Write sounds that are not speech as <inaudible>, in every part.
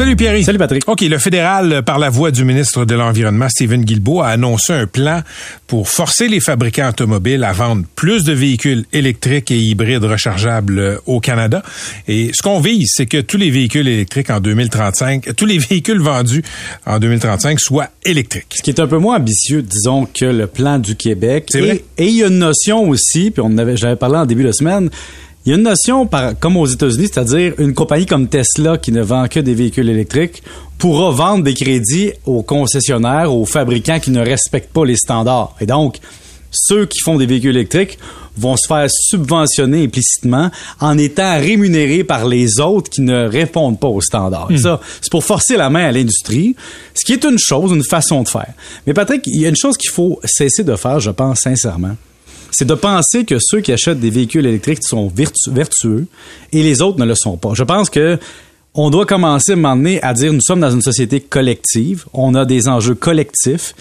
Salut Pierre. Salut Patrick. OK, le fédéral, par la voix du ministre de l'Environnement, Stephen Guilbeault, a annoncé un plan pour forcer les fabricants automobiles à vendre plus de véhicules électriques et hybrides rechargeables au Canada. Et ce qu'on vise, c'est que tous les véhicules électriques en 2035, tous les véhicules vendus en 2035 soient électriques. Ce qui est un peu moins ambitieux, disons, que le plan du Québec. C'est vrai. Et il y a une notion aussi, puis on avait, j'avais parlé en début de semaine, il y a une notion, par, comme aux États-Unis, c'est-à-dire une compagnie comme Tesla qui ne vend que des véhicules électriques pourra vendre des crédits aux concessionnaires, aux fabricants qui ne respectent pas les standards. Et donc, ceux qui font des véhicules électriques vont se faire subventionner implicitement en étant rémunérés par les autres qui ne répondent pas aux standards. Et Ça, c'est pour forcer la main à l'industrie, ce qui est une chose, une façon de faire. Mais Patrick, il y a une chose qu'il faut cesser de faire, je pense sincèrement c'est de penser que ceux qui achètent des véhicules électriques sont vertu- vertueux et les autres ne le sont pas. Je pense que on doit commencer à un moment donné à dire nous sommes dans une société collective, on a des enjeux collectifs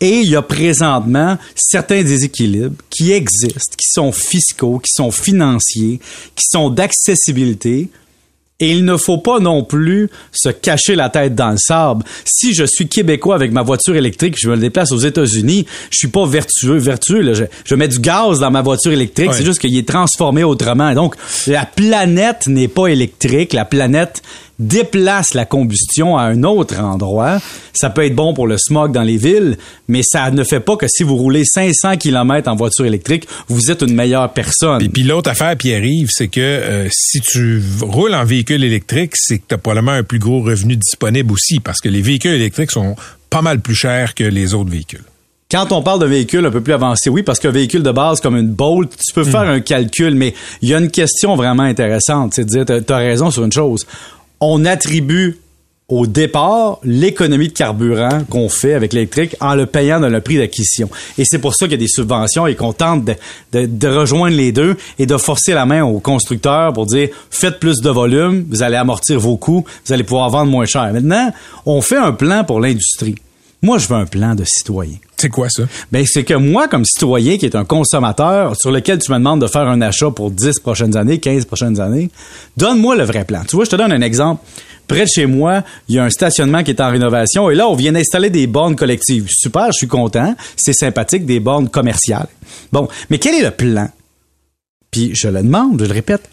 et il y a présentement certains déséquilibres qui existent, qui sont fiscaux, qui sont financiers, qui sont d'accessibilité et il ne faut pas non plus se cacher la tête dans le sable. Si je suis québécois avec ma voiture électrique, je me déplace aux États-Unis, je suis pas vertueux, vertueux. là. Je, je mets du gaz dans ma voiture électrique, c'est juste qu'il est transformé autrement. Donc, la planète n'est pas électrique. La planète déplace la combustion à un autre endroit. Ça peut être bon pour le smog dans les villes, mais ça ne fait pas que si vous roulez 500 km en voiture électrique, vous êtes une meilleure personne. Et puis l'autre affaire, Pierre-Yves, c'est que euh, si tu roules en véhicule électrique, c'est que tu as probablement un plus gros revenu disponible aussi, parce que les véhicules électriques sont pas mal plus chers que les autres véhicules. Quand on parle d'un véhicule un peu plus avancé, oui, parce qu'un véhicule de base comme une Bolt, tu peux faire un calcul, mais il y a une question vraiment intéressante. C'est de dire, t'as- t'as raison sur une chose. On attribue au départ l'économie de carburant qu'on fait avec l'électrique en le payant dans le prix d'acquisition. Et c'est pour ça qu'il y a des subventions et qu'on tente de, rejoindre les deux et de forcer la main aux constructeurs pour dire faites plus de volume, vous allez amortir vos coûts, vous allez pouvoir vendre moins cher. Maintenant, on fait un plan pour l'industrie. Moi, je veux un plan de citoyen. C'est quoi ça? Ben, c'est que moi, comme citoyen qui est un consommateur sur lequel tu me demandes de faire un achat pour 10 prochaines années, 15 prochaines années, donne-moi le vrai plan. Tu vois, je te donne un exemple. Près de chez moi, il y a un stationnement qui est en rénovation et là, on vient d'installer des bornes collectives. Super, je suis content. C'est sympathique, des bornes commerciales. Bon, mais quel est le plan? Puis je le demande, je le répète,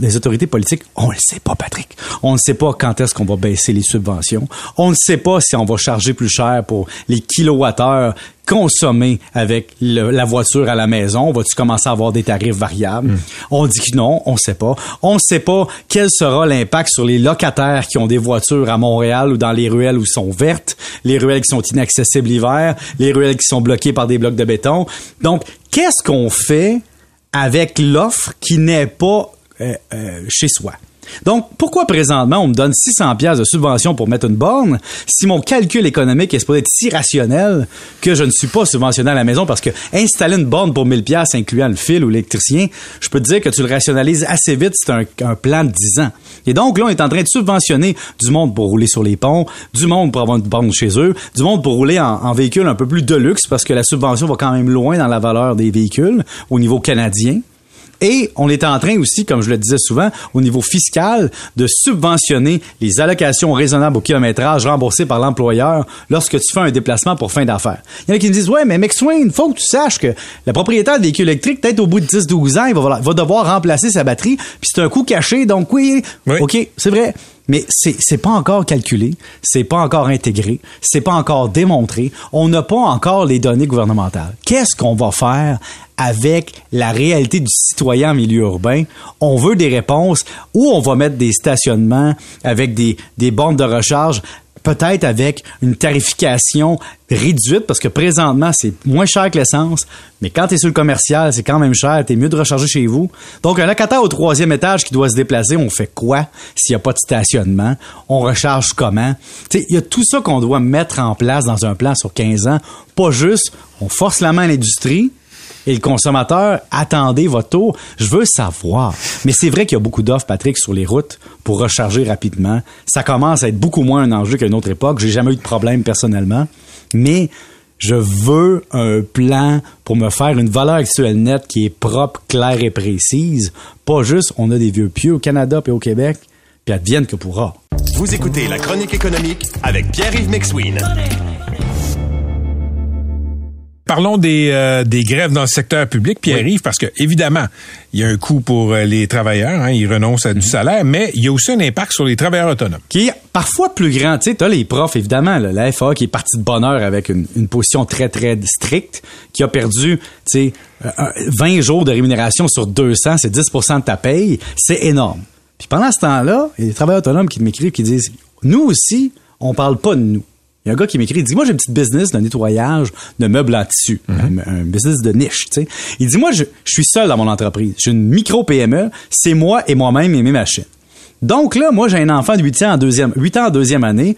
les autorités politiques, on ne le sait pas, Patrick. On ne sait pas quand est-ce qu'on va baisser les subventions. On ne sait pas si on va charger plus cher pour les kilowattheures consommés avec le- la voiture à la maison. Va-tu commencer à avoir des tarifs variables? On dit que non, on ne sait pas. On ne sait pas quel sera l'impact sur les locataires qui ont des voitures à Montréal ou dans les ruelles où sont vertes, les ruelles qui sont inaccessibles l'hiver, les ruelles qui sont bloquées par des blocs de béton. Donc, qu'est-ce qu'on fait avec l'offre qui n'est pas euh, euh, chez soi. Donc, pourquoi présentement on me donne 600 pièces de subvention pour mettre une borne si mon calcul économique est supposé être si rationnel que je ne suis pas subventionné à la maison? Parce que installer une borne pour 1000 pièces incluant le fil ou l'électricien, je peux dire que tu le rationalises assez vite, c'est un, un plan de 10 ans. Et donc là, on est en train de subventionner du monde pour rouler sur les ponts, du monde pour avoir une borne chez eux, du monde pour rouler en, en véhicule un peu plus de luxe parce que la subvention va quand même loin dans la valeur des véhicules au niveau canadien. Et on est en train aussi, comme je le disais souvent, au niveau fiscal, de subventionner les allocations raisonnables au kilométrage remboursées par l'employeur lorsque tu fais un déplacement pour fin d'affaires. Il y en a qui me disent, ouais, mais McSwain, faut que tu saches que le propriétaire de véhicule électrique, peut-être au bout de 10-12 ans, il va, va devoir remplacer sa batterie, puis c'est un coût caché, donc oui, Oui. OK, c'est vrai. Mais c'est c'est pas encore calculé, c'est pas encore intégré, c'est pas encore démontré. On n'a pas encore les données gouvernementales. Qu'est-ce qu'on va faire avec la réalité du citoyen en milieu urbain? On veut des réponses où on va mettre des stationnements avec des, des bornes de recharge peut-être avec une tarification réduite parce que présentement c'est moins cher que l'essence, mais quand tu es sur le commercial, c'est quand même cher, t'es mieux de recharger chez vous. Donc un locataire au troisième étage qui doit se déplacer, on fait quoi s'il n'y a pas de stationnement? On recharge comment? Tu il y a tout ça qu'on doit mettre en place dans un plan sur 15 ans, pas juste on force la main à l'industrie Et le consommateur, attendez votre tour. Je veux savoir. Mais c'est vrai qu'il y a beaucoup d'offres, Patrick, sur les routes pour recharger rapidement. Ça commence à être beaucoup moins un enjeu qu'à une autre époque. J'ai jamais eu de problème personnellement. Mais je veux un plan pour me faire une valeur actuelle nette qui est propre, claire et précise. Pas juste, on a des vieux pieux au Canada et au Québec, puis advienne que pourra. Vous écoutez La Chronique économique avec Pierre-Yves McSween. Parlons des, euh, des grèves dans le secteur public, Pierre-Yves, parce que évidemment, il y a un coût pour euh, les travailleurs, hein, ils renoncent à du salaire, mais il y a aussi un impact sur les travailleurs autonomes. Qui est parfois plus grand. Tu sais, t'as les profs, évidemment, là, la FA qui est partie de bonheur avec une, une position très, très stricte, qui a perdu, tu sais, euh, 20 jours de rémunération sur 200, c'est 10% de ta paye, c'est énorme. Puis pendant ce temps-là, il y a des travailleurs autonomes qui m'écrivent, qui disent, nous aussi, on parle pas de nous. Il y a un gars qui m'écrit, il dit, moi, j'ai une petite business de nettoyage de meubles en tissu. un, un business de niche, tu sais. Il dit, moi, je, je suis seul dans mon entreprise. J'ai une micro-PME. C'est moi et moi-même et mes machines. Donc là, moi, j'ai un enfant de 8 ans en deuxième, 8 ans en deuxième année.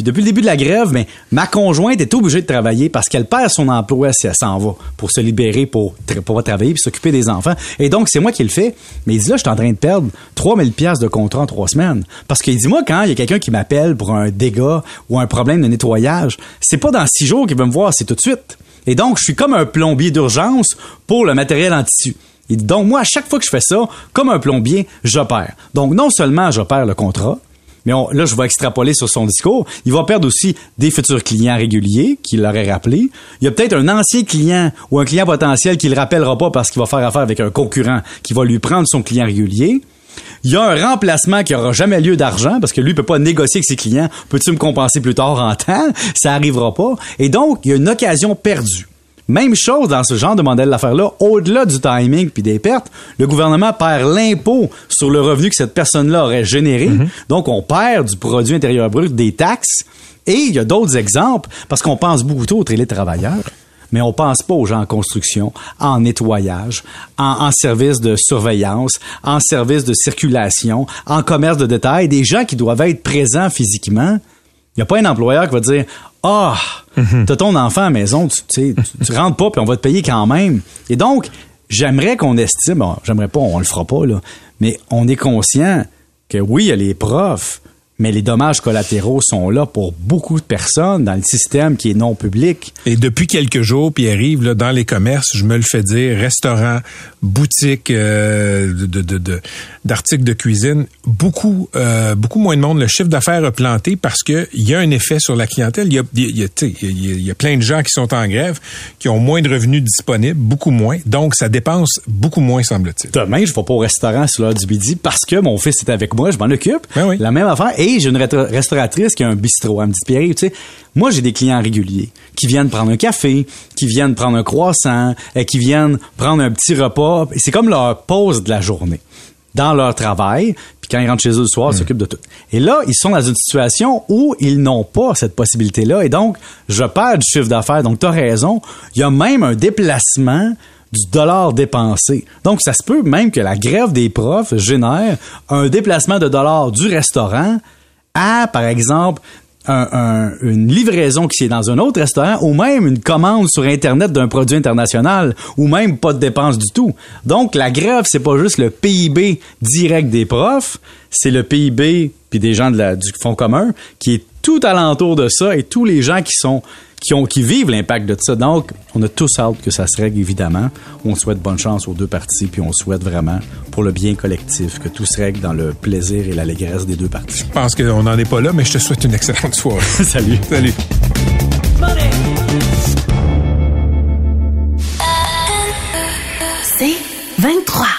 Puis depuis le début de la grève, mais ma conjointe est obligée de travailler parce qu'elle perd son emploi si elle s'en va pour se libérer pour pouvoir travailler puis s'occuper des enfants. Et donc c'est moi qui le fais. Mais il dit là, je suis en train de perdre 3000 pièces de contrat en trois semaines parce qu'il dit moi quand il y a quelqu'un qui m'appelle pour un dégât ou un problème de nettoyage, c'est pas dans six jours qu'il va me voir, c'est tout de suite. Et donc je suis comme un plombier d'urgence pour le matériel en tissu. Dit donc moi à chaque fois que je fais ça, comme un plombier, j'opère. Donc non seulement j'opère le contrat, mais on- là, je vais extrapoler sur son discours. Il va perdre aussi des futurs clients réguliers qu'il l'aurait rappelé. Il y a peut-être un ancien client ou un client potentiel qui le rappellera pas parce qu'il va faire affaire avec un concurrent qui va lui prendre son client régulier. Il y a un remplacement qui aura jamais lieu d'argent parce que lui peut pas négocier avec ses clients. Peux-tu me compenser plus tard en temps? Ça arrivera pas. Et donc, il y a une occasion perdue. Même chose dans ce genre de modèle d'affaires-là, au-delà du timing puis des pertes, le gouvernement perd l'impôt sur le revenu que cette personne-là aurait généré. Donc, on perd du produit intérieur brut, des taxes. Et il y a d'autres exemples, parce qu'on pense beaucoup trop aux télétravailleurs. Mais on pense pas aux gens en construction, en nettoyage, en, en service de surveillance, en service de circulation, en commerce de détail, des gens qui doivent être présents physiquement. Il n'y a pas un employeur qui va dire Ah, t'as ton enfant à la maison, tu, tu, sais, tu, tu rentres pas, puis on va te payer quand même. Et donc, j'aimerais qu'on estime, bon, j'aimerais pas, on le fera pas, là, mais on est conscient que oui, il y a les profs, mais les dommages collatéraux sont là pour beaucoup de personnes dans le système qui est non public. Et depuis quelques jours, Pierre-Yves, là, dans les commerces, je me le fais dire, restaurants, boutiques euh, de, de, de- d'articles de cuisine, beaucoup, euh, beaucoup moins de monde. Le chiffre d'affaires a planté parce que il y a un effet sur la clientèle. Il y a, il y a, tu sais, il y a- il y a plein de gens qui sont en grève, qui ont moins de revenus disponibles, beaucoup moins. Donc, ça dépense beaucoup moins, semble-t-il. Demain, je vais pas au restaurant sur l'heure du midi parce que mon fils est avec moi, je m'en occupe. Ben oui. La même affaire. Et j'ai une resta- restauratrice qui a un bistrot. Elle me dit, Pierre, tu sais, moi, j'ai des clients réguliers qui viennent prendre un café, qui viennent prendre un croissant, et qui viennent prendre un petit repas. C'est comme leur pause de la journée dans leur travail. Puis quand ils rentrent chez eux le soir, ils s'occupent de tout. Et là, ils sont dans une situation où ils n'ont pas cette possibilité-là. Et donc, je perds du chiffre d'affaires. Donc, tu as raison. Il y a même un déplacement du dollar dépensé. Donc, ça se peut même que la grève des profs génère un déplacement de dollars du restaurant à, par exemple, un- un- une livraison qui est dans un autre restaurant ou même une commande sur Internet d'un produit international ou même pas de dépenses du tout. Donc, la grève, c'est pas juste le PIB direct des profs, c'est le PIB puis des gens de la- du fonds commun qui est tout alentour de ça et tous les gens qui sont qui, ont, qui vivent l'impact de ça. Donc, on a tous hâte que ça se règle, évidemment. On souhaite bonne chance aux deux parties, puis on souhaite vraiment, pour le bien collectif, que tout se règle dans le plaisir et l'allégresse des deux parties. Je pense qu'on n'en est pas là, mais je te souhaite une excellente soirée. <laughs> Salut. Salut. C'est 23.